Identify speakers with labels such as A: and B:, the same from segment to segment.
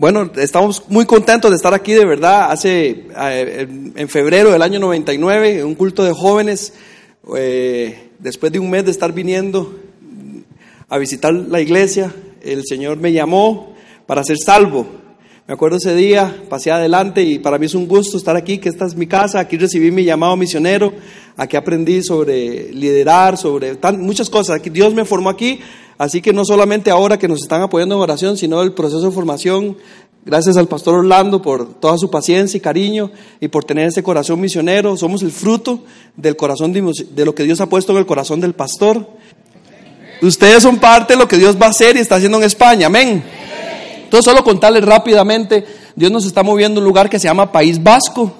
A: Bueno, estamos muy contentos de estar aquí, de verdad. Hace, eh, en febrero del año 99, un culto de jóvenes, eh, después de un mes de estar viniendo a visitar la iglesia, el Señor me llamó para ser salvo. Me acuerdo ese día, pasé adelante y para mí es un gusto estar aquí, que esta es mi casa, aquí recibí mi llamado misionero, aquí aprendí sobre liderar, sobre muchas cosas. Dios me formó aquí Así que no solamente ahora que nos están apoyando en oración, sino el proceso de formación. Gracias al pastor Orlando por toda su paciencia y cariño y por tener ese corazón misionero. Somos el fruto del corazón de, lo que Dios ha puesto en el corazón del pastor. Ustedes son parte de lo que Dios va a hacer y está haciendo en España. Amén. Entonces, solo contarles rápidamente, Dios nos está moviendo a un lugar que se llama País Vasco.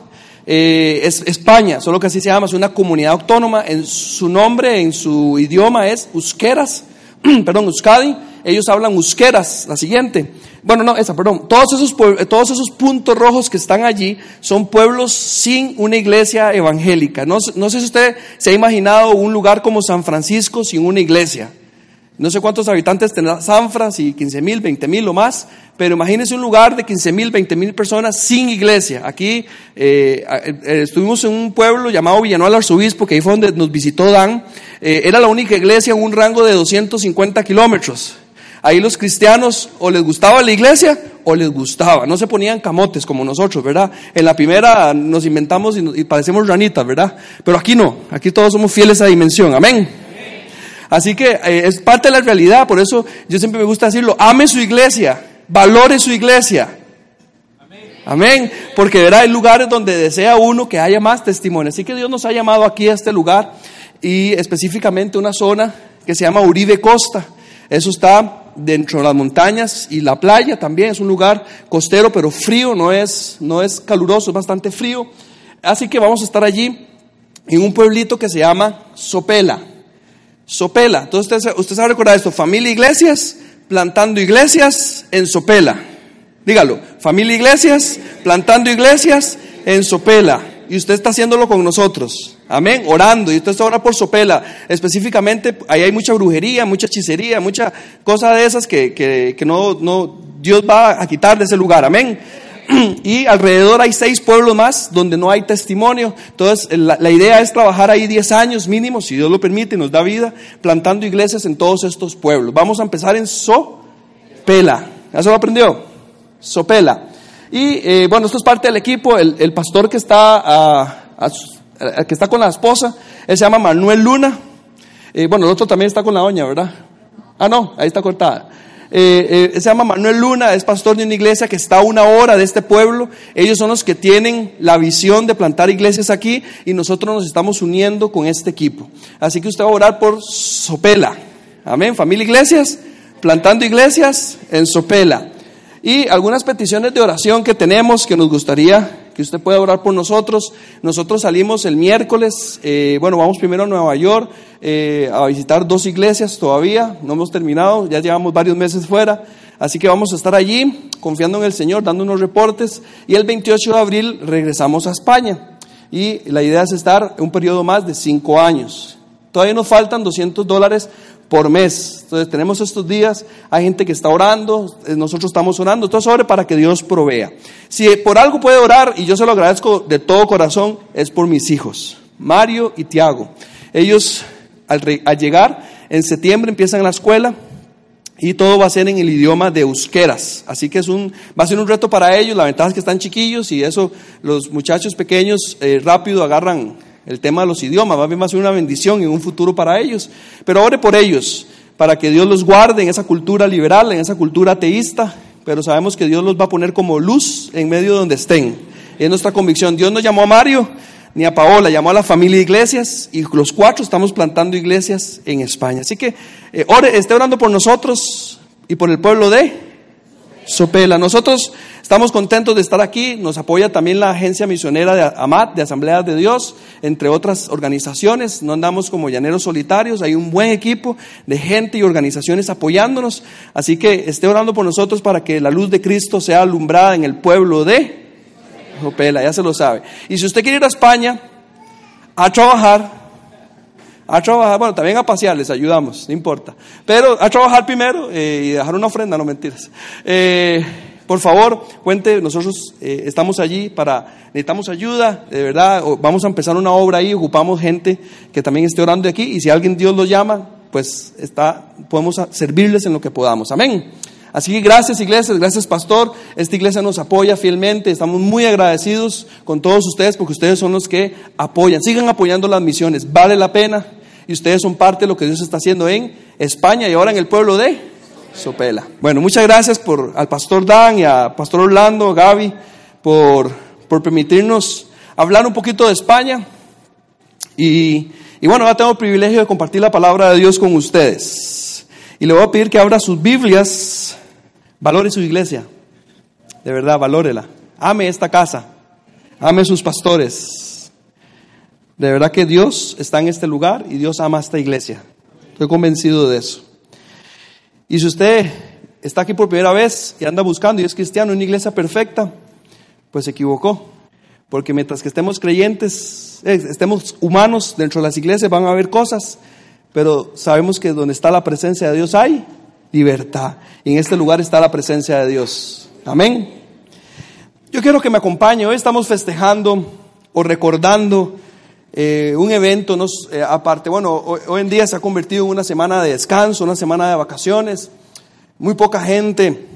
A: Eh, es España, solo que así se llama, es una comunidad autónoma. En su nombre, en su idioma es Euskeras. perdón, Euskadi, ellos hablan euskeras, la siguiente. Bueno, no, esa, perdón. Todos esos, todos esos puntos rojos que están allí son pueblos sin una iglesia evangélica. No, no sé si usted se ha imaginado un lugar como San Francisco sin una iglesia. No sé cuántos habitantes tendrá San Francisco, si 15 mil, 20 mil o más, pero imagínense un lugar de 15 mil, 20 mil personas sin iglesia. Aquí eh, eh, estuvimos en un pueblo llamado Villanueva Arzobispo, que ahí fue donde nos visitó Dan. Eh, era la única iglesia en un rango de 250 kilómetros. Ahí los cristianos o les gustaba la iglesia o les gustaba. No se ponían camotes como nosotros, ¿verdad? En la primera nos inventamos y, y parecemos ranitas, ¿verdad? Pero aquí no. Aquí todos somos fieles a dimensión. Amén. Así que eh, es parte de la realidad, por eso yo siempre me gusta decirlo, ame su iglesia, valore su iglesia. Amén. Porque verá, hay lugares donde desea uno que haya más testimonio. Así que Dios nos ha llamado aquí a este lugar y específicamente una zona que se llama Uribe Costa. Eso está dentro de las montañas y la playa también. Es un lugar costero pero frío, no es, no es caluroso, es bastante frío. Así que vamos a estar allí en un pueblito que se llama Sopela. Sopela. Entonces usted, usted sabe recordar esto, familia iglesias, plantando iglesias en Sopela. Dígalo, familia iglesias, plantando iglesias en Sopela. Y usted está haciéndolo con nosotros. Amén, orando. Y usted está por Sopela. Específicamente, ahí hay mucha brujería, mucha hechicería, mucha cosa de esas que, que, que no, no, Dios va a quitar de ese lugar. Amén. y alrededor hay seis pueblos más donde no hay testimonio. Entonces, la, idea es trabajar ahí diez años mínimo, si Dios lo permite y nos da vida, plantando iglesias en todos estos pueblos. Vamos a empezar en Sopela. ¿Ya se lo aprendió? Sopela. Y eh, bueno, esto es parte del equipo. El, pastor que está, que está con la esposa, él se llama Manuel Luna. Eh, bueno, el otro también está con la doña, ¿verdad? Ah, no, ahí está cortada. Eh, eh, se llama Manuel Luna, es pastor de una iglesia que está a una hora de este pueblo. Ellos son los que tienen la visión de plantar iglesias aquí y nosotros nos estamos uniendo con este equipo. Así que usted va a orar por Sopela. Amén, familia iglesias, plantando iglesias en Sopela. Y algunas peticiones de oración que tenemos que nos gustaría que usted pueda orar por nosotros. Nosotros salimos el miércoles, eh, bueno, vamos primero a Nueva York eh, a visitar dos iglesias todavía, no hemos terminado, ya llevamos varios meses fuera, así que vamos a estar allí confiando en el Señor, dando unos reportes y el 28 de abril regresamos a España y la idea es estar un periodo más de cinco años. Todavía nos faltan 200 dólares por mes. Entonces tenemos estos días, hay gente que está orando, eh, nosotros estamos orando, entonces ore para que Dios provea. Si por algo puede orar, y yo se lo agradezco de todo corazón, es por mis hijos, Mario y Tiago. Ellos al, llegar en septiembre empiezan la escuela, y todo va a ser en el idioma de euskeras. Así que es un, va a ser un reto para ellos. La ventaja es que están chiquillos y eso los muchachos pequeños eh, rápido agarran el tema de los idiomas, va a ser una bendición y un futuro para ellos. Pero ore por ellos, para que Dios los guarde en esa cultura liberal, en esa cultura ateísta, pero sabemos que Dios los va a poner como luz en medio de donde estén. Es nuestra convicción. Dios no llamó a Mario ni a Paola, llamó a la familia de iglesias y los cuatro estamos plantando iglesias en España. Así que eh, ore, esté orando por nosotros y por el pueblo de Sopela. Nosotros estamos contentos de estar aquí. Nos apoya también la agencia misionera de AMAT, de Asambleas de Dios, entre otras organizaciones. No andamos como llaneros solitarios. Hay un buen equipo de gente y organizaciones apoyándonos. Así que esté orando por nosotros para que la luz de Cristo sea alumbrada en el pueblo de Sopela. Ya se lo sabe. Y si usted quiere ir a España a trabajar, a trabajar, bueno, también a pasear, les ayudamos, no importa. Pero a trabajar primero eh, y dejar una ofrenda, no mentiras. Eh, por favor, cuente, nosotros eh, estamos allí para, necesitamos ayuda, de verdad, vamos a empezar una obra ahí, ocupamos gente que también esté orando aquí y si alguien Dios lo llama, pues está, podemos servirles en lo que podamos. Amén. Así que gracias iglesias, gracias pastor. Esta iglesia nos apoya fielmente. Estamos muy agradecidos con todos ustedes porque ustedes son los que apoyan. Sigan apoyando las misiones. Vale la pena. Y ustedes son parte de lo que Dios está haciendo en España y ahora en el pueblo de Sopela. Bueno, muchas gracias por, al pastor Dan y a pastor Orlando, Gaby, por, por permitirnos hablar un poquito de España. Y, y bueno, ahora tengo el privilegio de compartir la palabra de Dios con ustedes. Y le voy a pedir que abra sus Biblias Valore su iglesia. De verdad, valórela. Ame esta casa. Ame sus pastores. De verdad que Dios está en este lugar y Dios ama esta iglesia. Estoy convencido de eso. Y si usted está aquí por primera vez y anda buscando y es cristiano, una iglesia perfecta, pues se equivocó. Porque mientras que estemos creyentes, eh, estemos humanos dentro de las iglesias, van a haber cosas, pero sabemos que donde está la presencia de Dios hay libertad. Y en este lugar está la presencia de Dios. Amén. Yo quiero que me acompañe. Hoy estamos festejando o recordando eh, un evento, eh, aparte, bueno, hoy, en día se ha convertido en una semana de descanso, una semana de vacaciones. Muy poca gente.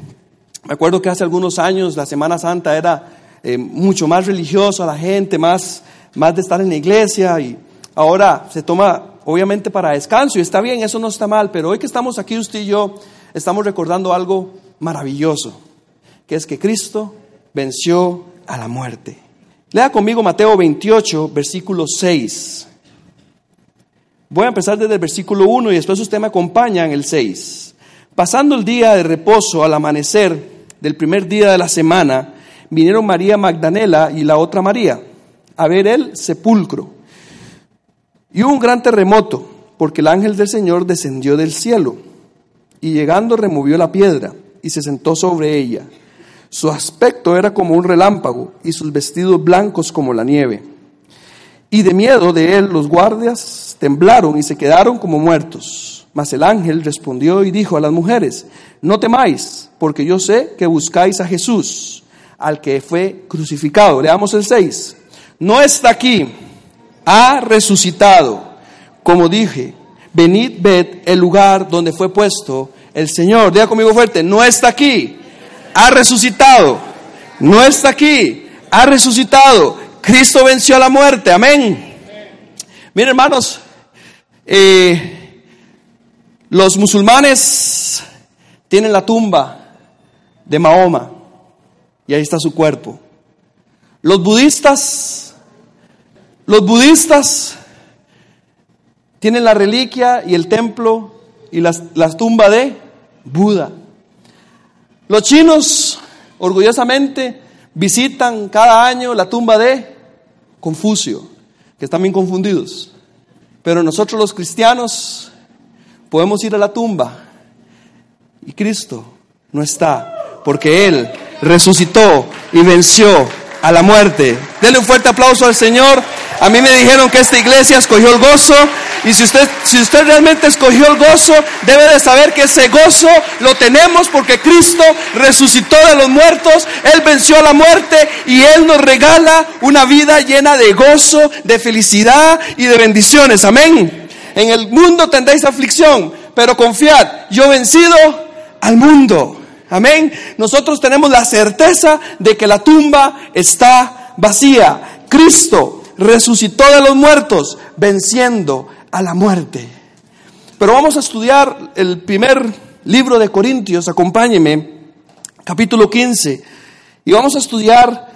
A: Me acuerdo que hace algunos años la Semana Santa era eh, mucho más religiosa, la gente más, más de estar en la iglesia y ahora se toma obviamente para descanso, y está bien, eso no está mal, pero hoy que estamos aquí usted y yo, estamos recordando algo maravilloso, que es que Cristo venció a la muerte. Lea conmigo Mateo 28, versículo 6. Voy a empezar desde el versículo 1 y después usted me acompaña en el 6. Pasando el día de reposo al amanecer del primer día de la semana, vinieron María Magdalena y la otra María a ver el sepulcro. Y hubo un gran terremoto, porque el ángel del Señor descendió del cielo, y llegando removió la piedra, y se sentó sobre ella. Su aspecto era como un relámpago, y sus vestidos blancos como la nieve. Y de miedo de él los guardias temblaron y se quedaron como muertos. Mas el ángel respondió y dijo a las mujeres, no temáis, porque yo sé que buscáis a Jesús, al que fue crucificado. Leamos el 6. No está aquí ha resucitado. Como dije, venid, ved el lugar donde fue puesto el Señor. Diga conmigo fuerte, no está aquí, ha resucitado. No está aquí, ha resucitado. Cristo venció a la muerte, amén. Miren hermanos, eh, los musulmanes tienen la tumba de Mahoma y ahí está su cuerpo. Los budistas los budistas tienen la reliquia y el templo y las, las tumbas de Buda. Los chinos orgullosamente visitan cada año la tumba de Confucio, que están bien confundidos. Pero nosotros los cristianos podemos ir a la tumba y Cristo no está, porque Él resucitó y venció a la muerte. Denle un fuerte aplauso al Señor. A mí me dijeron que esta iglesia escogió el gozo y si usted, si usted realmente escogió el gozo, debe de saber que ese gozo lo tenemos porque Cristo resucitó de los muertos, Él venció la muerte y Él nos regala una vida llena de gozo, de felicidad y de bendiciones. Amén. En el mundo tendréis aflicción, pero confiad, yo vencido al mundo. Amén. Nosotros tenemos la certeza de que la tumba está vacía. Cristo resucitó de los muertos, venciendo a la muerte. Pero vamos a estudiar el primer libro de Corintios, acompáñeme, capítulo 15, y vamos a estudiar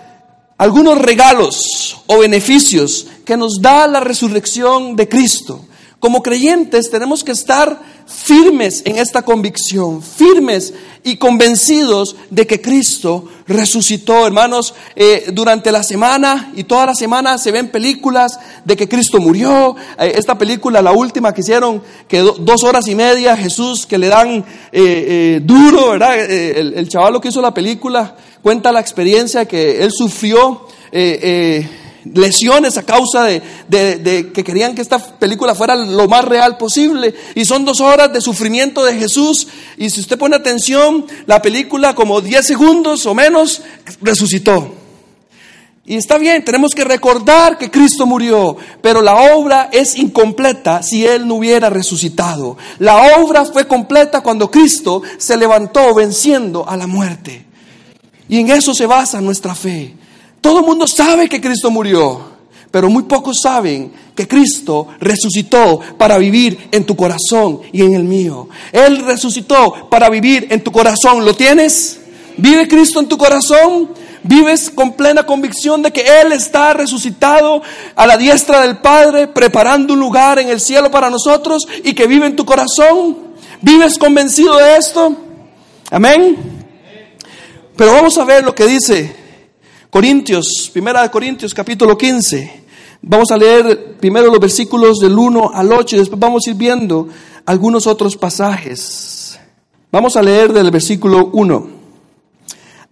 A: algunos regalos o beneficios que nos da la resurrección de Cristo. Como creyentes tenemos que estar firmes en esta convicción, firmes y convencidos de que Cristo resucitó. Hermanos, eh, durante la semana y toda la semana se ven películas de que Cristo murió. Eh, esta película, la última que hicieron, que dos horas y media, Jesús que le dan eh, duro, ¿verdad? el, el chaval que hizo la película cuenta la experiencia que él sufrió lesiones a causa de, que querían que esta película fuera lo más real posible. Y son dos horas de sufrimiento de Jesús. Y si usted pone atención, la película como 10 segundos o menos resucitó. Y está bien, tenemos que recordar que Cristo murió, pero la obra es incompleta si Él no hubiera resucitado. La obra fue completa cuando Cristo se levantó venciendo a la muerte. Y en eso se basa nuestra fe. Todo el mundo sabe que Cristo murió, pero muy pocos saben que Cristo resucitó para vivir en tu corazón y en el mío. Él resucitó para vivir en tu corazón. ¿Lo tienes? ¿Vive Cristo en tu corazón? Vives con plena convicción de que Él está resucitado a la diestra del Padre, preparando un lugar en el cielo para nosotros y que vive en tu corazón. ¿Vives convencido de esto? Amén. Pero vamos a ver lo que dice Corintios, primera de Corintios capítulo 15. Vamos a leer primero los versículos del 1 al 8 y después vamos a ir viendo algunos otros pasajes. Vamos a leer del versículo 1.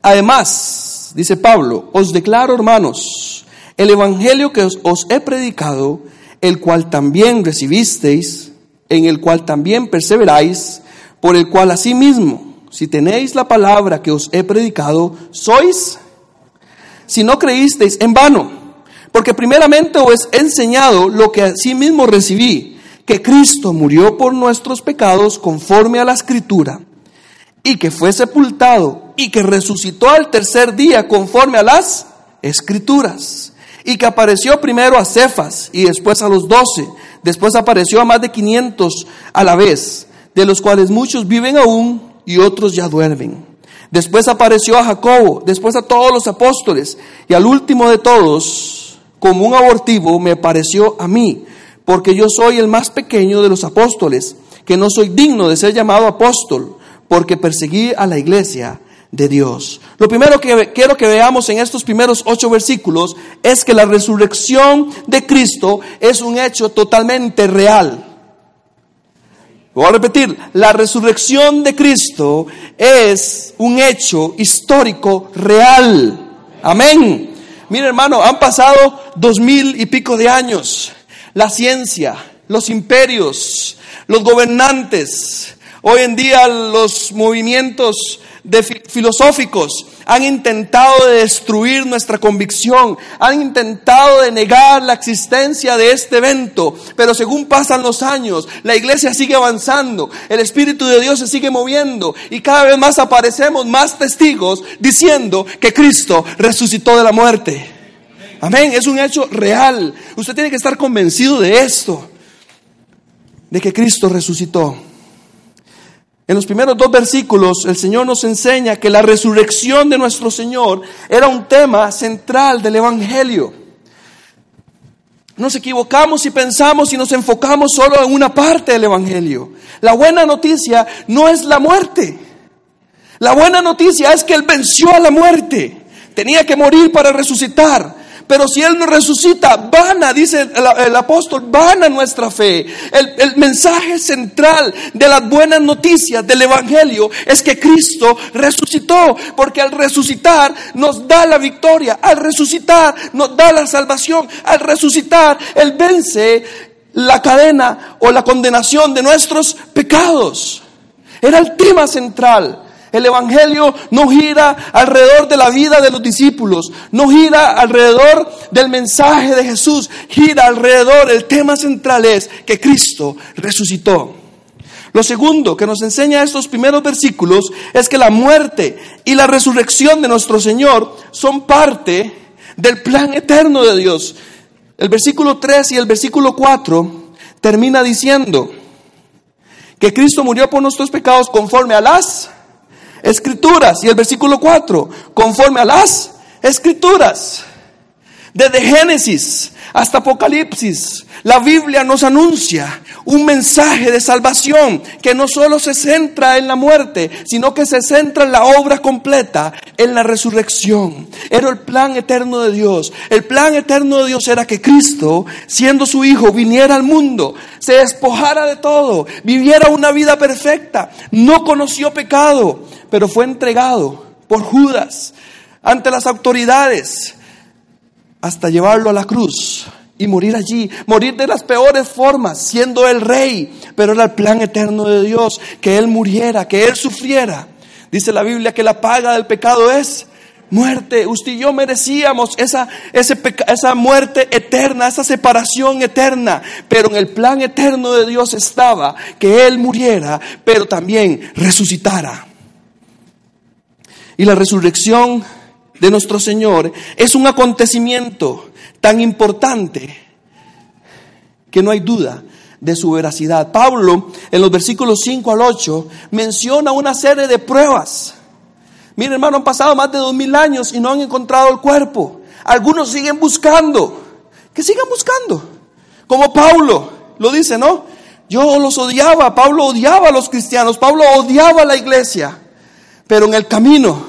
A: Además, dice Pablo, os declaro, hermanos, el Evangelio que os, he predicado, el cual también recibisteis, en el cual también perseveráis, por el cual asimismo, si tenéis la palabra que os he predicado, sois, si no creísteis, en vano, porque primeramente os he enseñado lo que asimismo recibí, que Cristo murió por nuestros pecados conforme a la escritura y que fue sepultado y que resucitó al tercer día conforme a las escrituras y que apareció primero a Cefas y después a los doce, después apareció a más de quinientos a la vez, de los cuales muchos viven aún y otros ya duermen. Después apareció a Jacobo, después a todos los apóstoles y al último de todos, como un abortivo, me pareció a mí, porque yo soy el más pequeño de los apóstoles, que no soy digno de ser llamado apóstol porque perseguí a la iglesia de Dios. Lo primero que quiero que veamos en estos primeros ocho versículos es que la resurrección de Cristo es un hecho totalmente real. Voy a repetir, la resurrección de Cristo es un hecho histórico real. Amén. Mire hermano, han pasado dos mil y pico de años. La ciencia, los imperios, los gobernantes, Hoy en día los movimientos filosóficos han intentado de destruir nuestra convicción, han intentado de negar la existencia de este evento, pero según pasan los años, la iglesia sigue avanzando, el Espíritu de Dios se sigue moviendo y cada vez más aparecemos más testigos diciendo que Cristo resucitó de la muerte. Amén, es un hecho real. Usted tiene que estar convencido de esto, de que Cristo resucitó. En los primeros dos versículos el Señor nos enseña que la resurrección de nuestro Señor era un tema central del Evangelio. Nos equivocamos y pensamos y nos enfocamos solo en una parte del Evangelio. La buena noticia no es la muerte. La buena noticia es que Él venció a la muerte. Tenía que morir para resucitar. Pero si Él no resucita, vana, dice el, apóstol, vana nuestra fe. El, el, mensaje central de las buenas noticias del Evangelio es que Cristo resucitó, porque al resucitar nos da la victoria, al resucitar nos da la salvación, al resucitar Él vence la cadena o la condenación de nuestros pecados. Era el tema central. El Evangelio no gira alrededor de la vida de los discípulos, no gira alrededor del mensaje de Jesús, gira alrededor, el tema central es que Cristo resucitó. Lo segundo que nos enseña estos primeros versículos es que la muerte y la resurrección de nuestro Señor son parte del plan eterno de Dios. El versículo 3 y el versículo 4 termina diciendo que Cristo murió por nuestros pecados conforme a las escrituras. Y el versículo 4, conforme a las escrituras. Desde Génesis hasta Apocalipsis, la Biblia nos anuncia un mensaje de salvación que no solo se centra en la muerte, sino que se centra en la obra completa, en la resurrección. Era el plan eterno de Dios. El plan eterno de Dios era que Cristo, siendo su Hijo, viniera al mundo, se despojara de todo, viviera una vida perfecta, no conoció pecado, pero fue entregado por Judas ante las autoridades hasta llevarlo a la cruz y morir allí, morir de las peores formas, siendo el rey, pero era el plan eterno de Dios, que Él muriera, que Él sufriera. Dice la Biblia que la paga del pecado es muerte. Usted y yo merecíamos esa, esa muerte eterna, esa separación eterna, pero en el plan eterno de Dios estaba que Él muriera, pero también resucitara. Y la resurrección de nuestro Señor es un acontecimiento tan importante que no hay duda de su veracidad. Pablo, en los versículos 5 al 8, menciona una serie de pruebas. Miren, hermano, han pasado más de dos mil años y no han encontrado el cuerpo. Algunos siguen buscando. Que sigan buscando. Como Pablo lo dice, ¿no? Yo los odiaba. Pablo odiaba a los cristianos. Pablo odiaba a la iglesia. Pero en el camino,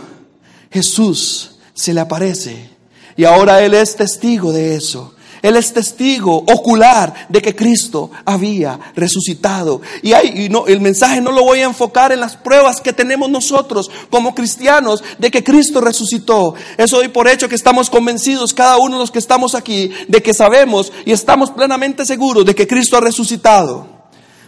A: Jesús se le aparece. Y ahora Él es testigo de eso. Él es testigo ocular de que Cristo había resucitado. Y, hay, no, el mensaje no lo voy a enfocar en las pruebas que tenemos nosotros como cristianos de que Cristo resucitó. Eso doy por hecho que estamos convencidos, cada uno de los que estamos aquí, de que sabemos y estamos plenamente seguros de que Cristo ha resucitado.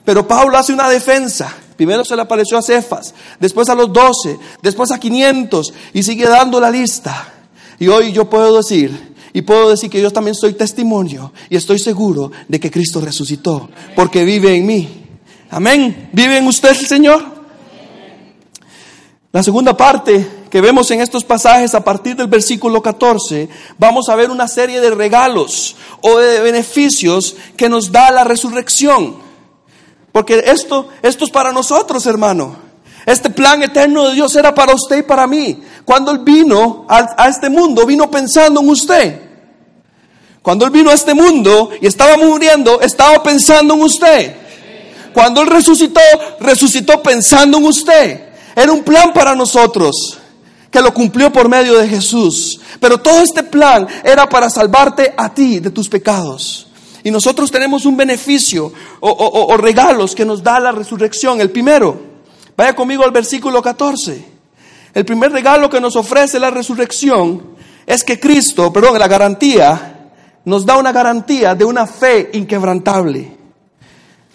A: Pero Pablo hace una defensa. Primero se le apareció a Cefas, después a los doce, después a quinientos y sigue dando la lista. Y hoy yo puedo decir, y puedo decir que yo también soy testimonio y estoy seguro de que Cristo resucitó, porque vive en mí. Amén. ¿Vive en usted el Señor? La segunda parte que vemos en estos pasajes a partir del versículo 14, vamos a ver una serie de regalos o de beneficios que nos da la resurrección. Porque esto, esto es para nosotros, hermano. Este plan eterno de Dios era para usted y para mí. Cuando Él vino a, este mundo, vino pensando en usted. Cuando Él vino a este mundo y estaba muriendo, estaba pensando en usted. Cuando Él resucitó, resucitó pensando en usted. Era un plan para nosotros que lo cumplió por medio de Jesús. Pero todo este plan era para salvarte a ti de tus pecados. Y nosotros tenemos un beneficio o, regalos que nos da la resurrección. El primero, Vaya conmigo al versículo 14. El primer regalo que nos ofrece la resurrección es que Cristo, perdón, la garantía, nos da una garantía de una fe inquebrantable,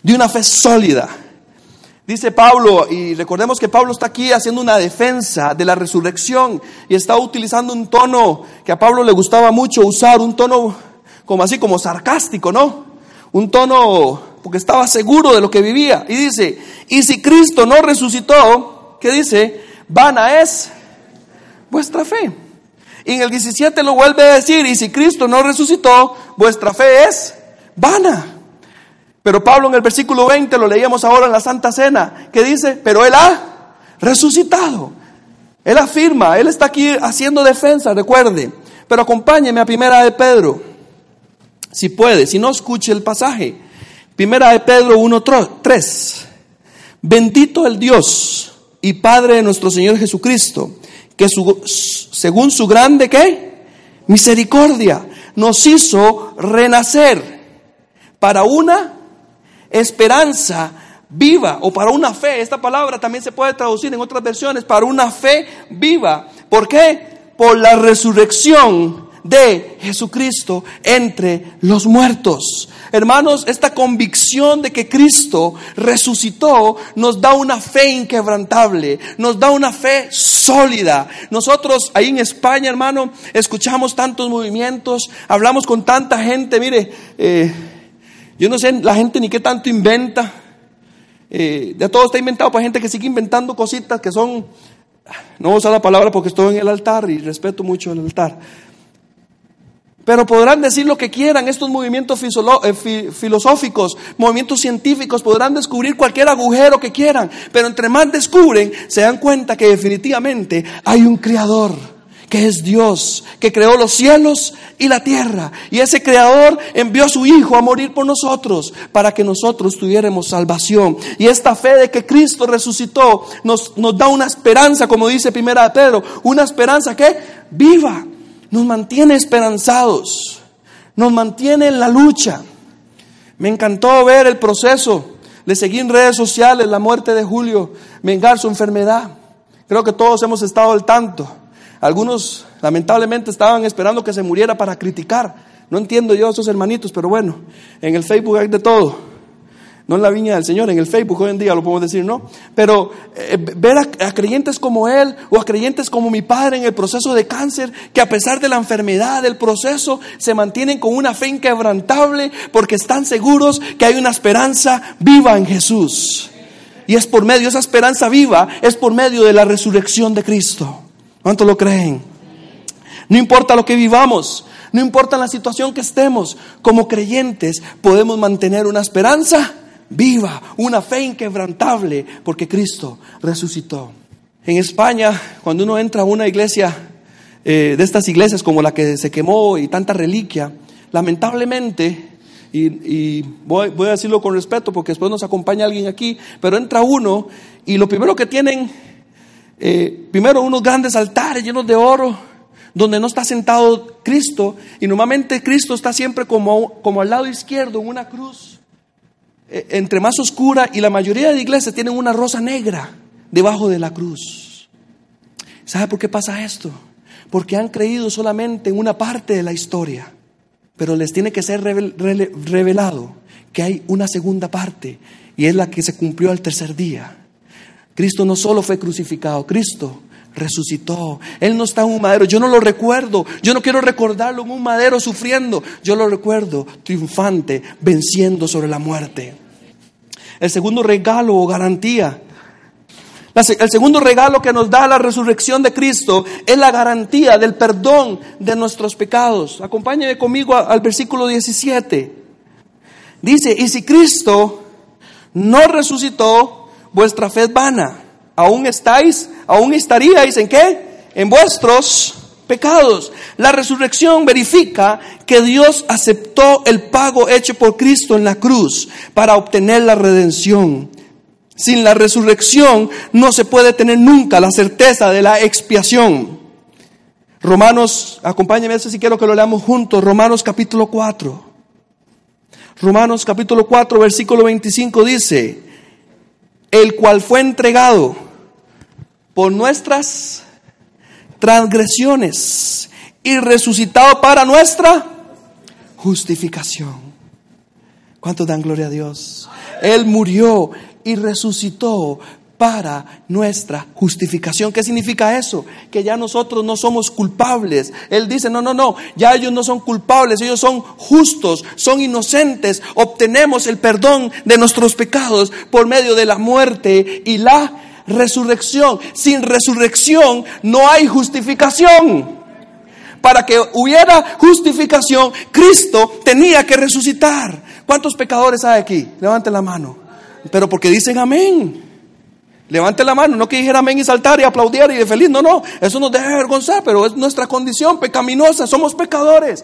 A: de una fe sólida. Dice Pablo, y recordemos que Pablo está aquí haciendo una defensa de la resurrección y está utilizando un tono que a Pablo le gustaba mucho usar, un tono como así, como sarcástico, ¿no? Un tono porque estaba seguro de lo que vivía. Y dice, y si Cristo no resucitó, ¿qué dice? Vana es vuestra fe. Y en el 17 lo vuelve a decir, y si Cristo no resucitó, vuestra fe es vana. Pero Pablo en el versículo 20, lo leíamos ahora en la Santa Cena, que dice, pero Él ha resucitado. Él afirma, Él está aquí haciendo defensa, recuerde. Pero acompáñeme a primera de Pedro, si puede, si no escuche el pasaje. Primera de Pedro 1.3. Bendito el Dios y Padre de nuestro Señor Jesucristo, que según su grande ¿qué? misericordia nos hizo renacer para una esperanza viva o para una fe. Esta palabra también se puede traducir en otras versiones, para una fe viva. ¿Por qué? Por la resurrección de Jesucristo entre los muertos. Hermanos, esta convicción de que Cristo resucitó nos da una fe inquebrantable, nos da una fe sólida. Nosotros ahí en España, hermano, escuchamos tantos movimientos, hablamos con tanta gente, mire, eh, yo no sé la gente ni qué tanto inventa. Eh, ya todo está inventado para gente que sigue inventando cositas que son, no voy a usar la palabra porque estoy en el altar y respeto mucho el altar, pero podrán decir lo que quieran, estos movimientos eh, filosóficos, movimientos científicos, podrán descubrir cualquier agujero que quieran, pero entre más descubren, se dan cuenta que definitivamente hay un creador, que es Dios, que creó los cielos y la tierra. Y ese creador envió a su Hijo a morir por nosotros, para que nosotros tuviéramos salvación. Y esta fe de que Cristo resucitó nos, nos da una esperanza, como dice Primera de Pedro, una esperanza que viva nos mantiene esperanzados, nos mantiene en la lucha. Me encantó ver el proceso. Le seguí en redes sociales la muerte de Julio, vengar su enfermedad. Creo que todos hemos estado al tanto. Algunos lamentablemente estaban esperando que se muriera para criticar. No entiendo yo a esos hermanitos, pero bueno, en el Facebook hay de todo. No en la viña del Señor, en el Facebook hoy en día lo podemos decir, ¿no? Pero eh, ver a, creyentes como Él o a creyentes como mi padre en el proceso de cáncer, que a pesar de la enfermedad, del proceso, se mantienen con una fe inquebrantable porque están seguros que hay una esperanza viva en Jesús. Y es por medio, esa esperanza viva, es por medio de la resurrección de Cristo. ¿Cuánto lo creen? No importa lo que vivamos, no importa la situación que estemos, como creyentes podemos mantener una esperanza viva, una fe inquebrantable, porque Cristo resucitó. En España, cuando uno entra a una iglesia, eh, de estas iglesias como la que se quemó y tanta reliquia, lamentablemente, y, voy, a decirlo con respeto porque después nos acompaña alguien aquí, pero entra uno y lo primero que tienen, eh, primero unos grandes altares llenos de oro, donde no está sentado Cristo, y normalmente Cristo está siempre como, como al lado izquierdo en una cruz. Eh, entre más oscura y la mayoría de iglesias tienen una rosa negra debajo de la cruz. ¿Sabe por qué pasa esto? Porque han creído solamente en una parte de la historia, pero les tiene que ser revelado que hay una segunda parte y es la que se cumplió al tercer día. Cristo no solo fue crucificado, Cristo resucitó. Él no está en un madero. Yo no lo recuerdo. Yo no quiero recordarlo en un madero sufriendo. Yo lo recuerdo triunfante, venciendo sobre la muerte. El segundo regalo o garantía. El segundo regalo que nos da la resurrección de Cristo es la garantía del perdón de nuestros pecados. Acompáñame conmigo al versículo 17. Dice, y si Cristo no resucitó, vuestra fe vana aún estáis, aún estaríais en qué? En vuestros pecados. La resurrección verifica que Dios aceptó el pago hecho por Cristo en la cruz para obtener la redención. Sin la resurrección no se puede tener nunca la certeza de la expiación. Romanos, acompáñenme si quiero que lo leamos juntos, Romanos capítulo 4. Romanos capítulo 4, versículo 25 dice, el cual fue entregado por nuestras transgresiones y resucitado para nuestra justificación. ¿Cuántos dan gloria a Dios? Él murió y resucitó para nuestra justificación. ¿Qué significa eso? Que ya nosotros no somos culpables. Él dice, no, no, no, ya ellos no son culpables, ellos son justos, son inocentes. Obtenemos el perdón de nuestros pecados por medio de la muerte y la resurrección. Sin resurrección no hay justificación. Para que hubiera justificación, Cristo tenía que resucitar. ¿Cuántos pecadores hay aquí? Levanten la mano. Pero porque dicen amén. Levante la mano, no que dijera amén y saltar y aplaudir y de feliz, no, no, eso nos debe avergonzar, pero es nuestra condición pecaminosa, somos pecadores.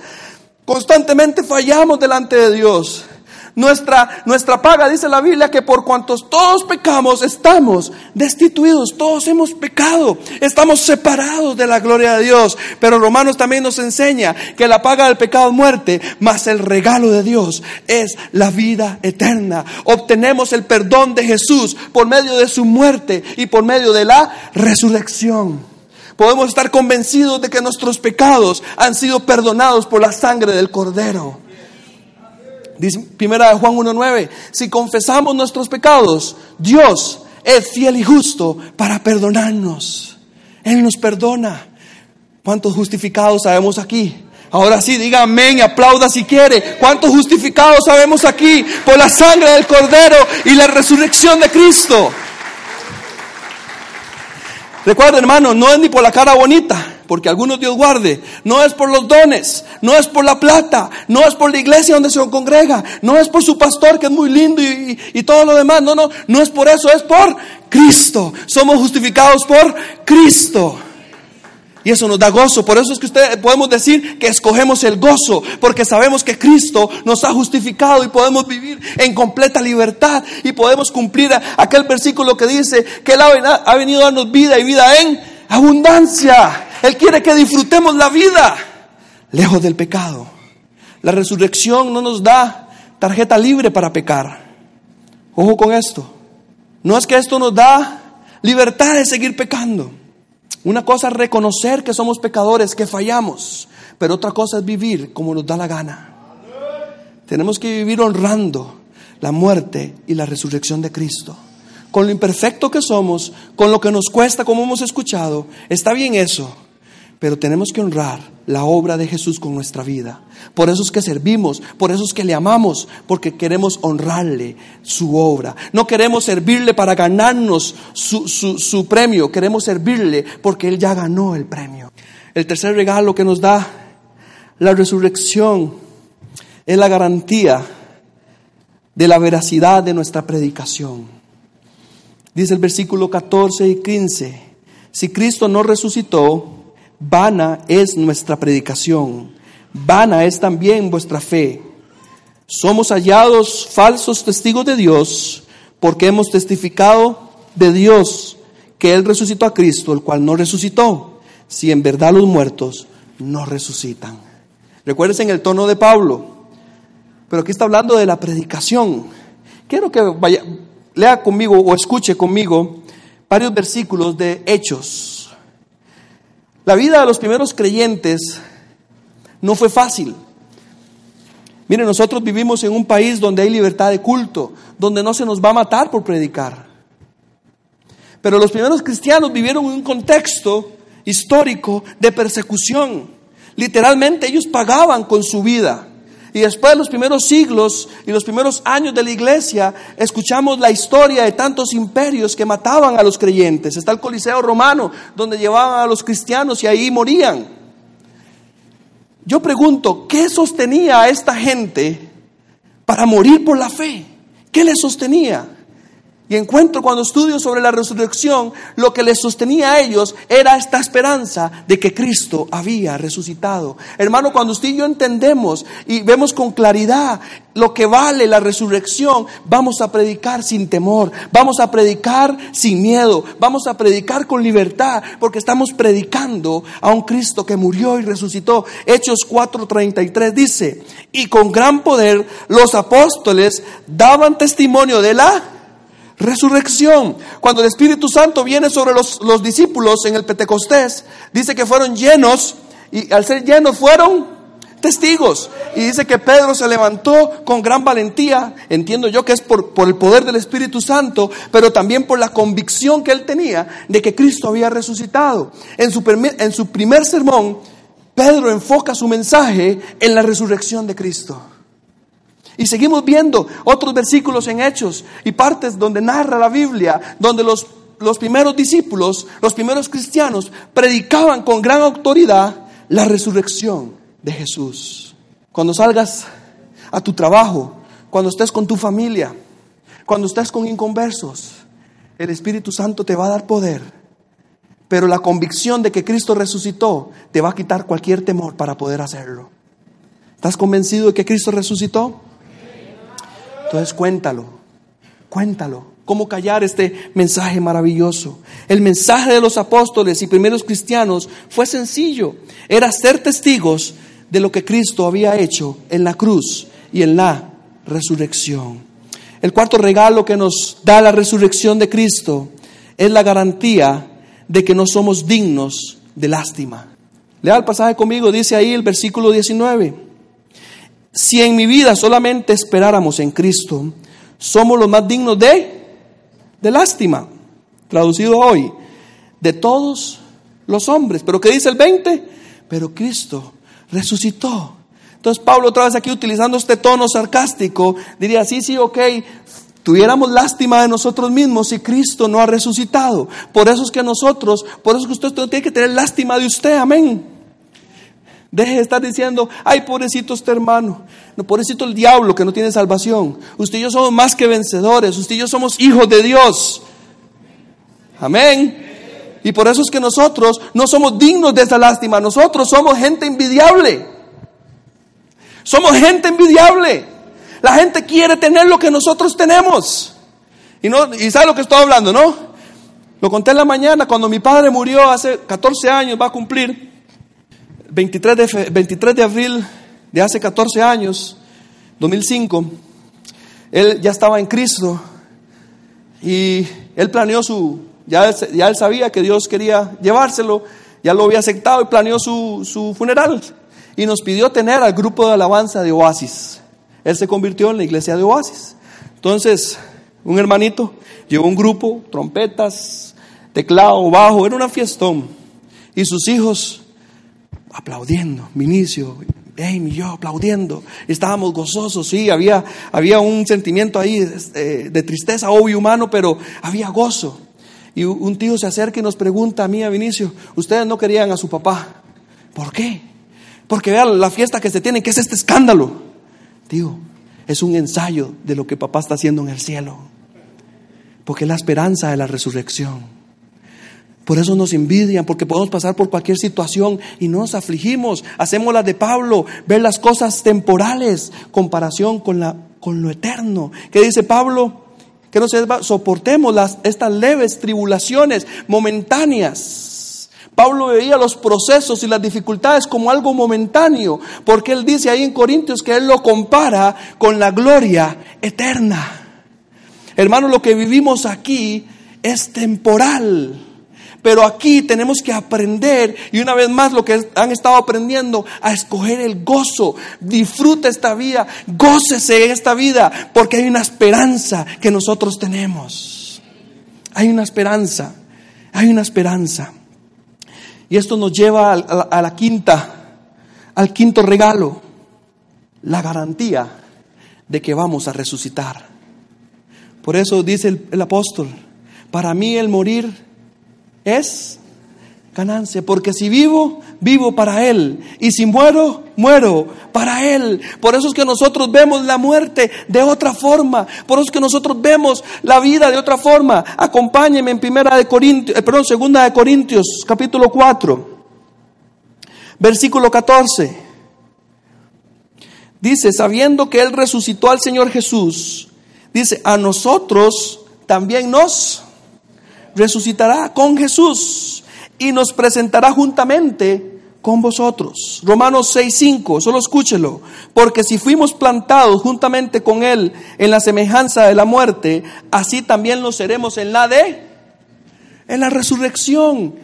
A: Constantemente fallamos delante de Dios. Nuestra, nuestra paga, dice la Biblia, que por cuantos todos pecamos, estamos destituidos, todos hemos pecado, estamos separados de la gloria de Dios. Pero Romanos también nos enseña que la paga del pecado es muerte, mas el regalo de Dios es la vida eterna. Obtenemos el perdón de Jesús por medio de su muerte y por medio de la resurrección podemos estar convencidos de que nuestros pecados han sido perdonados por la sangre del Cordero. Dice primera de Juan 1.9, si confesamos nuestros pecados, Dios es fiel y justo para perdonarnos. Él nos perdona. ¿Cuántos justificados sabemos aquí? Ahora sí, diga amén, aplauda si quiere. ¿Cuántos justificados sabemos aquí por la sangre del Cordero y la resurrección de Cristo? Recuerden, hermano, no es ni por la cara bonita porque algunos Dios guarde, no es por los dones, no es por la plata, no es por la iglesia donde se congrega, no es por su pastor que es muy lindo y, y todo lo demás, no, no, no es por eso, es por Cristo. Somos justificados por Cristo. Y eso nos da gozo. Por eso es que usted podemos decir que escogemos el gozo, porque sabemos que Cristo nos ha justificado y podemos vivir en completa libertad y podemos cumplir aquel versículo que dice que Él ha venido a darnos vida y vida en abundancia. Él quiere que disfrutemos la vida lejos del pecado. La resurrección no nos da tarjeta libre para pecar. Ojo con esto. No es que esto nos da libertad de seguir pecando. Una cosa es reconocer que somos pecadores, que fallamos, pero otra cosa es vivir como nos da la gana. Tenemos que vivir honrando la muerte y la resurrección de Cristo. Con lo imperfecto que somos, con lo que nos cuesta, como hemos escuchado, está bien eso, pero tenemos que honrar la obra de Jesús con nuestra vida. Por eso es que servimos, por eso es que le amamos, porque queremos honrarle su obra. No queremos servirle para ganarnos su, su, premio, queremos servirle porque Él ya ganó el premio. El tercer regalo que nos da la resurrección es la garantía de la veracidad de nuestra predicación. Dice el versículo 14 y 15, si Cristo no resucitó, Vana es nuestra predicación, vana es también vuestra fe. Somos hallados falsos testigos de Dios porque hemos testificado de Dios que Él resucitó a Cristo, el cual no resucitó, si en verdad los muertos no resucitan. Recuerden el tono de Pablo, pero aquí está hablando de la predicación. Quiero que vaya, lea conmigo o escuche conmigo varios versículos de Hechos la vida de los primeros creyentes no fue fácil. Miren, nosotros vivimos en un país donde hay libertad de culto, donde no se nos va a matar por predicar. Pero los primeros cristianos vivieron en un contexto histórico de persecución. Literalmente ellos pagaban con su vida. Y después de los primeros siglos y los primeros años de la iglesia, escuchamos la historia de tantos imperios que mataban a los creyentes. Está el Coliseo romano, donde llevaban a los cristianos y ahí morían. Yo pregunto, ¿qué sostenía a esta gente para morir por la fe? ¿Qué les sostenía? Y encuentro cuando estudio sobre la resurrección, lo que les sostenía a ellos era esta esperanza de que Cristo había resucitado. Hermano, cuando usted y yo entendemos y vemos con claridad lo que vale la resurrección, vamos a predicar sin temor, vamos a predicar sin miedo, vamos a predicar con libertad, porque estamos predicando a un Cristo que murió y resucitó. Hechos 4:33 dice, y con gran poder los apóstoles daban testimonio de la resurrección. Cuando el Espíritu Santo viene sobre los, discípulos en el Pentecostés, dice que fueron llenos y al ser llenos fueron testigos. Y dice que Pedro se levantó con gran valentía, entiendo yo que es por, por el poder del Espíritu Santo, pero también por la convicción que él tenía de que Cristo había resucitado. En su, en su primer sermón, Pedro enfoca su mensaje en la resurrección de Cristo. Y seguimos viendo otros versículos en Hechos y partes donde narra la Biblia, donde los, los primeros discípulos, los primeros cristianos, predicaban con gran autoridad la resurrección de Jesús. Cuando salgas a tu trabajo, cuando estés con tu familia, cuando estés con inconversos, el Espíritu Santo te va a dar poder. Pero la convicción de que Cristo resucitó te va a quitar cualquier temor para poder hacerlo. ¿Estás convencido de que Cristo resucitó? Entonces cuéntalo, cuéntalo. ¿Cómo callar este mensaje maravilloso? El mensaje de los apóstoles y primeros cristianos fue sencillo. Era ser testigos de lo que Cristo había hecho en la cruz y en la resurrección. El cuarto regalo que nos da la resurrección de Cristo es la garantía de que no somos dignos de lástima. Lea el pasaje conmigo, dice ahí el versículo 19. Si en mi vida solamente esperáramos en Cristo, somos los más dignos de, de lástima, traducido hoy, de todos los hombres. Pero ¿qué dice el 20? Pero Cristo resucitó. Entonces Pablo otra vez aquí utilizando este tono sarcástico, diría, sí, sí, ok, tuviéramos lástima de nosotros mismos si Cristo no ha resucitado. Por eso es que nosotros, por eso es que usted tiene que tener lástima de usted, amén. Deje de estar diciendo, ay, pobrecito este hermano, no, pobrecito el diablo que no tiene salvación. Usted y yo somos más que vencedores, usted y yo somos hijos de Dios. Amén. Y por eso es que nosotros no somos dignos de esa lástima, nosotros somos gente envidiable. Somos gente envidiable. La gente quiere tener lo que nosotros tenemos. Y, no, y sabe lo que estoy hablando, ¿no? Lo conté en la mañana cuando mi padre murió hace 14 años, va a cumplir. 23 de, 23 de abril de hace 14 años, 2005, él ya estaba en Cristo y él planeó su, ya, ya él sabía que Dios quería llevárselo, ya lo había aceptado y planeó su, su funeral. Y nos pidió tener al grupo de alabanza de Oasis. Él se convirtió en la iglesia de Oasis. Entonces, un hermanito llevó un grupo, trompetas, teclado, bajo, era una fiestón. Y sus hijos aplaudiendo, Vinicio, Amy y yo aplaudiendo. Estábamos gozosos, sí, había, había un sentimiento ahí este, de tristeza, obvio humano, pero había gozo. Y un tío se acerca y nos pregunta a mí, a Vinicio, ustedes no querían a su papá. ¿Por qué? Porque vean la fiesta que se tiene, que es este escándalo. Tío, es un ensayo de lo que papá está haciendo en el cielo. Porque es la esperanza de la resurrección. Por eso nos envidian, porque podemos pasar por cualquier situación y no nos afligimos. Hacemos la de Pablo, ver las cosas temporales, comparación con, la, con lo eterno. ¿Qué dice Pablo? Que no se soportemos las, estas leves tribulaciones momentáneas. Pablo veía los procesos y las dificultades como algo momentáneo, porque él dice ahí en Corintios que él lo compara con la gloria eterna. Hermano, lo que vivimos aquí es temporal. Pero aquí tenemos que aprender, y una vez más lo que han estado aprendiendo, a escoger el gozo. Disfruta esta vida, gócese en esta vida, porque hay una esperanza que nosotros tenemos. Hay una esperanza, hay una esperanza. Y esto nos lleva a la, quinta, al quinto regalo, la garantía de que vamos a resucitar. Por eso dice el apóstol, para mí el morir es ganancia, porque si vivo, vivo para Él, y si muero, muero para Él. Por eso es que nosotros vemos la muerte de otra forma, por eso es que nosotros vemos la vida de otra forma. Acompáñeme en primera de Corintios, eh, perdón, segunda de Corintios, capítulo 4, versículo 14. Dice, sabiendo que Él resucitó al Señor Jesús, dice, a nosotros también nos resucitará con Jesús y nos presentará juntamente con vosotros. Romanos 6:5, solo escúchelo, porque si fuimos plantados juntamente con Él en la semejanza de la muerte, así también lo seremos en la de, en la resurrección.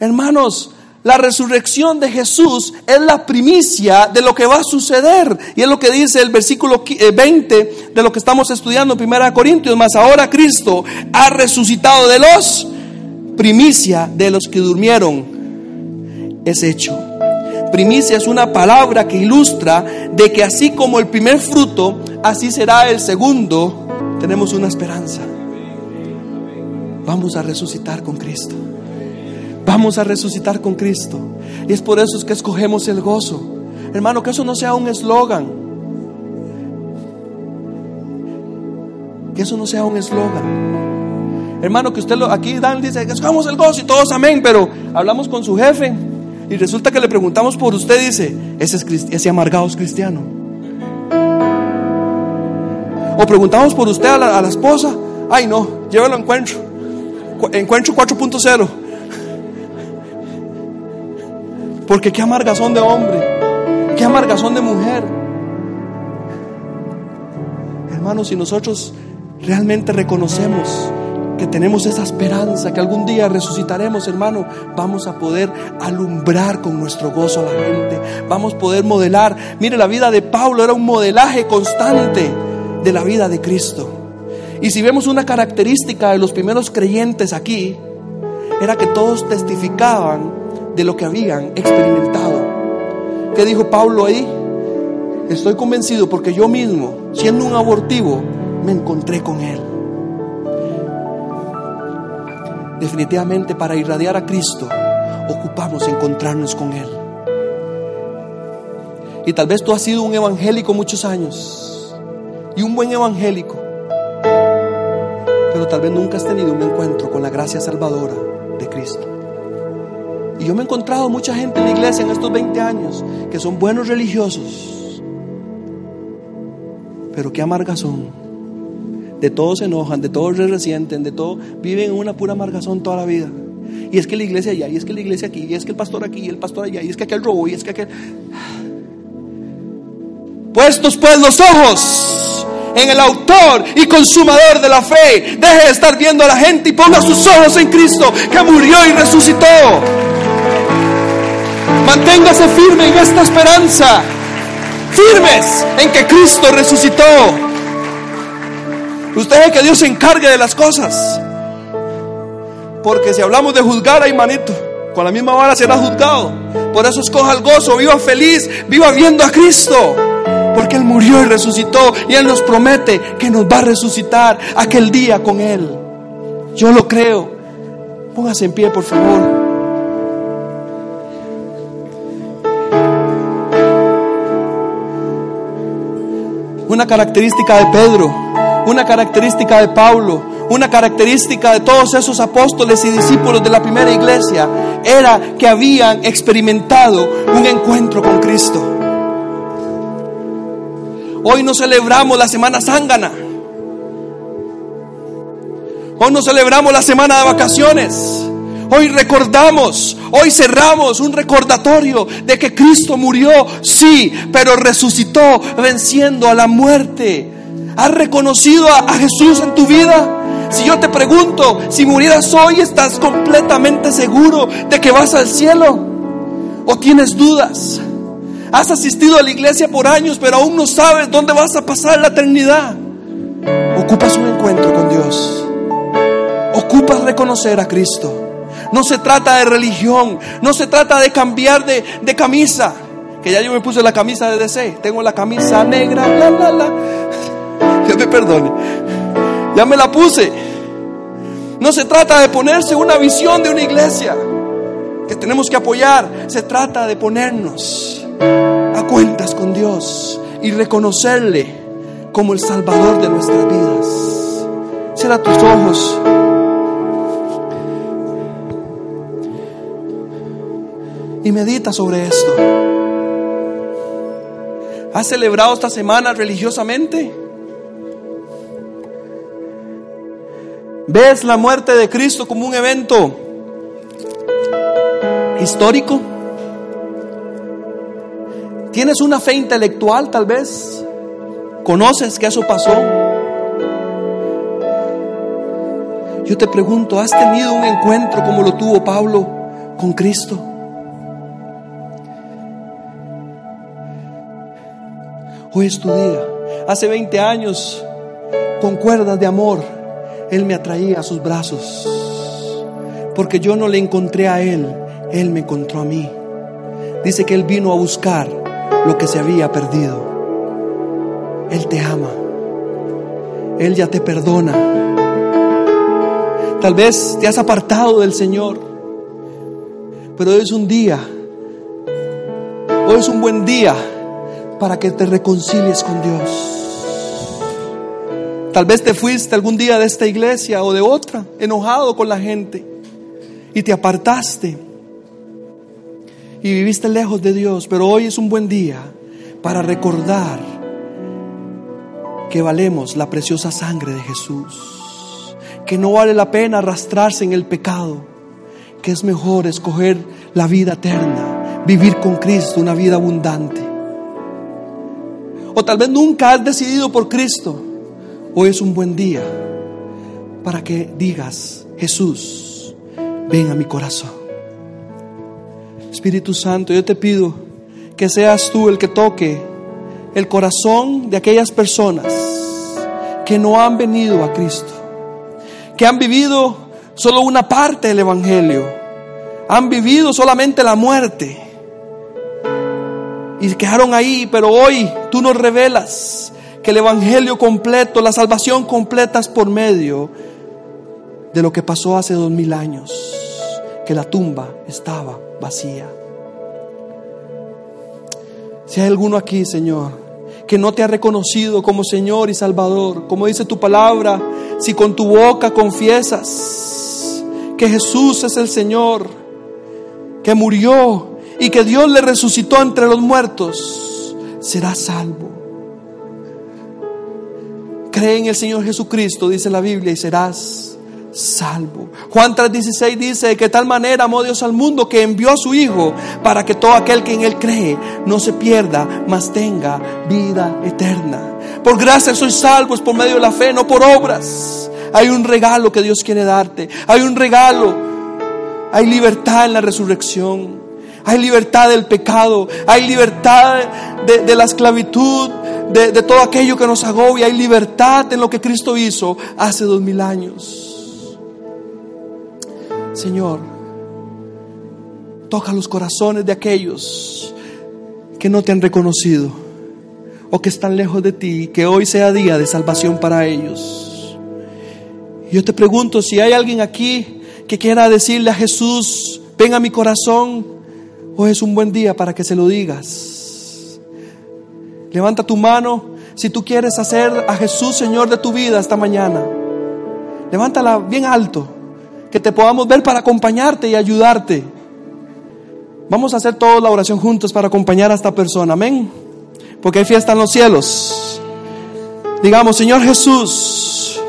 A: Hermanos, la resurrección de Jesús es la primicia de lo que va a suceder. Y es lo que dice el versículo 20 eh, de lo que estamos estudiando en 1 Corintios. Más ahora Cristo ha resucitado de los primicia de los que durmieron. Es hecho. Primicia es una palabra que ilustra de que así como el primer fruto, así será el segundo. Tenemos una esperanza. Vamos a resucitar con Cristo. Vamos a resucitar con Cristo. Y es por eso es que escogemos el gozo. Hermano, que eso no sea un eslogan. Que eso no sea un eslogan. Hermano, que usted lo, aquí Dan dice, escogemos el gozo y todos amén, pero hablamos con su jefe y resulta que le preguntamos por usted, dice, ese, es, ese amargado es cristiano. O preguntamos por usted a la, a la esposa, ay no, llévelo a encuentro. Encuentro 4.0. Porque qué amargazón de hombre, qué amargazón de mujer. Hermanos, si nosotros realmente reconocemos que tenemos esa esperanza, que algún día resucitaremos, hermano, vamos a poder alumbrar con nuestro gozo a la gente, vamos a poder modelar. Mire, la vida de Pablo era un modelaje constante de la vida de Cristo. Y si vemos una característica de los primeros creyentes aquí, era que todos testificaban de lo que habían experimentado. ¿Qué dijo Pablo ahí? Estoy convencido porque yo mismo, siendo un abortivo, me encontré con Él. Definitivamente para irradiar a Cristo, ocupamos encontrarnos con Él. Y tal vez tú has sido un evangélico muchos años y un buen evangélico, pero tal vez nunca has tenido un encuentro con la gracia salvadora de Cristo. Y yo me he encontrado mucha gente en la iglesia en estos 20 años que son buenos religiosos, pero qué amargazón. De todos se enojan, de todos se resienten, de todo, viven en una pura amargazón toda la vida. Y es que la iglesia allá, y es que la iglesia aquí, y es que el pastor aquí, y el pastor allá, y es que aquel robó, y es que aquel... Puestos pues los ojos en el autor y consumador de la fe. Deje de estar viendo a la gente y ponga sus ojos en Cristo que murió y resucitó. Manténgase firme en esta esperanza. Firmes en que Cristo resucitó. Usted es que Dios se encargue de las cosas. Porque si hablamos de juzgar, hay manito. Con la misma vara será juzgado. Por eso escoja el gozo, viva feliz, viva viendo a Cristo. Porque Él murió y resucitó. Y Él nos promete que nos va a resucitar aquel día con Él. Yo lo creo. Póngase en pie, por favor. Una característica de Pedro, una característica de Pablo, una característica de todos esos apóstoles y discípulos de la primera iglesia era que habían experimentado un encuentro con Cristo. Hoy no celebramos la semana zángana. Hoy no celebramos la semana de vacaciones. Hoy recordamos, hoy cerramos un recordatorio de que Cristo murió, sí, pero resucitó venciendo a la muerte. ¿Has reconocido a, Jesús en tu vida? Si yo te pregunto, si murieras hoy, ¿estás completamente seguro de que vas al cielo? ¿O tienes dudas? Has asistido a la iglesia por años, pero aún no sabes dónde vas a pasar la eternidad. Ocupas un encuentro con Dios. Ocupas reconocer a Cristo. No se trata de religión, no se trata de cambiar de, de camisa. Que ya yo me puse la camisa de DC, tengo la camisa negra, la, la, la. Dios me perdone ya me la puse. No se trata de ponerse una visión de una iglesia que tenemos que apoyar. Se trata de ponernos a cuentas con Dios y reconocerle como el Salvador de nuestras vidas. Cierra tus ojos. Y medita sobre esto. ¿Has celebrado esta semana religiosamente? ¿Ves la muerte de Cristo como un evento histórico? ¿Tienes una fe intelectual tal vez? ¿Conoces que eso pasó? Yo te pregunto, ¿has tenido un encuentro como lo tuvo Pablo con Cristo? Hoy es tu día. Hace 20 años, con cuerdas de amor, él me atraía a sus brazos. Porque yo no le encontré a Él, Él me encontró a mí. Dice que Él vino a buscar lo que se había perdido. Él te ama. Él ya te perdona. Tal vez te has apartado del Señor. Pero hoy es un día. Hoy es un buen día para que te reconcilies con Dios. Tal vez te fuiste algún día de esta iglesia o de otra, enojado con la gente, y te apartaste y viviste lejos de Dios, pero hoy es un buen día para recordar que valemos la preciosa sangre de Jesús, que no vale la pena arrastrarse en el pecado, que es mejor escoger la vida eterna, vivir con Cristo una vida abundante. O tal vez nunca has decidido por Cristo Hoy es un buen día para que digas, Jesús, ven a mi corazón. Espíritu Santo, yo te pido que seas tú el que toque el corazón de aquellas personas que no han venido a Cristo, que han vivido solo una parte del Evangelio, han vivido solamente la muerte y quedaron ahí, pero hoy tú nos revelas que el Evangelio completo, la salvación completa es por medio de lo que pasó hace dos mil años, que la tumba estaba vacía. Si hay alguno aquí, Señor, que no te ha reconocido como Señor y Salvador, como dice tu palabra, si con tu boca confiesas que Jesús es el Señor, que murió y que Dios le resucitó entre los muertos, serás salvo. Cree en el Señor Jesucristo, dice la Biblia, y serás salvo. Juan 3:16 dice, de que tal manera amó Dios al mundo que envió a su Hijo para que todo aquel que en Él cree no se pierda, mas tenga vida eterna. Por gracia soy salvo, es por medio de la fe, no por obras. Hay un regalo que Dios quiere darte. Hay un regalo. Hay libertad en la resurrección. Hay libertad del pecado. Hay libertad de, la esclavitud. De, de, todo aquello que nos agobia. Hay libertad en lo que Cristo hizo hace dos mil años. Señor, toca los corazones de aquellos que no te han reconocido o que están lejos de ti. Que hoy sea día de salvación para ellos. Yo te pregunto si hay alguien aquí que quiera decirle a Jesús, ven a mi corazón, hoy es un buen día para que se lo digas. Levanta tu mano si tú quieres hacer a Jesús Señor de tu vida esta mañana. Levántala bien alto, que te podamos ver para acompañarte y ayudarte. Vamos a hacer toda la oración juntos para acompañar a esta persona, amén. Porque hay fiesta en los cielos. Digamos, Señor Jesús,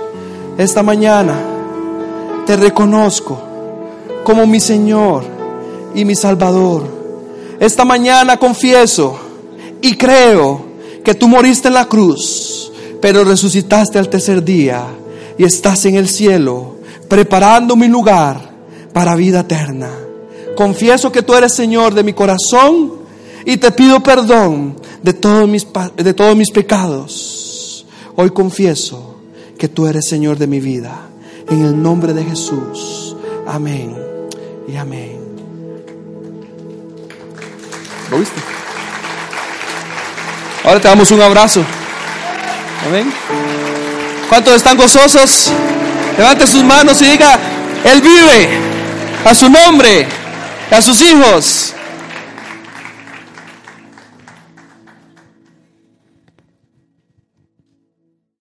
A: esta mañana te reconozco como mi Señor y mi Salvador. Esta mañana confieso y creo que tú moriste en la cruz, pero resucitaste al tercer día y estás en el cielo preparando mi lugar para vida eterna. Confieso que tú eres Señor de mi corazón y te pido perdón de todos mis, de todos mis pecados. Hoy confieso que tú eres Señor de mi vida. En el nombre de Jesús. Amén y amén. ¿Lo viste? Ahora te damos un abrazo. Amén. ¿Cuántos están gozosos? Levante sus manos y diga, Él vive a su nombre, a sus hijos.